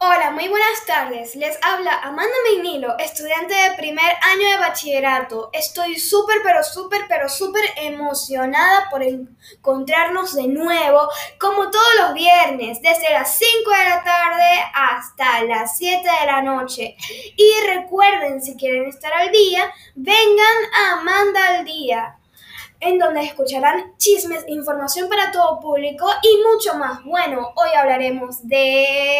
Hola muy buenas tardes. Les habla Amanda Meinilo, estudiante de primer año de bachillerato. Estoy súper, pero súper, pero súper emocionada por encontrarnos de nuevo, como todos los viernes, desde las 5 de la tarde hasta las 7 de la noche. Y recuerden, si quieren estar al día, vengan a Amanda al día en donde escucharán chismes, información para todo público y mucho más. Bueno, hoy hablaremos de...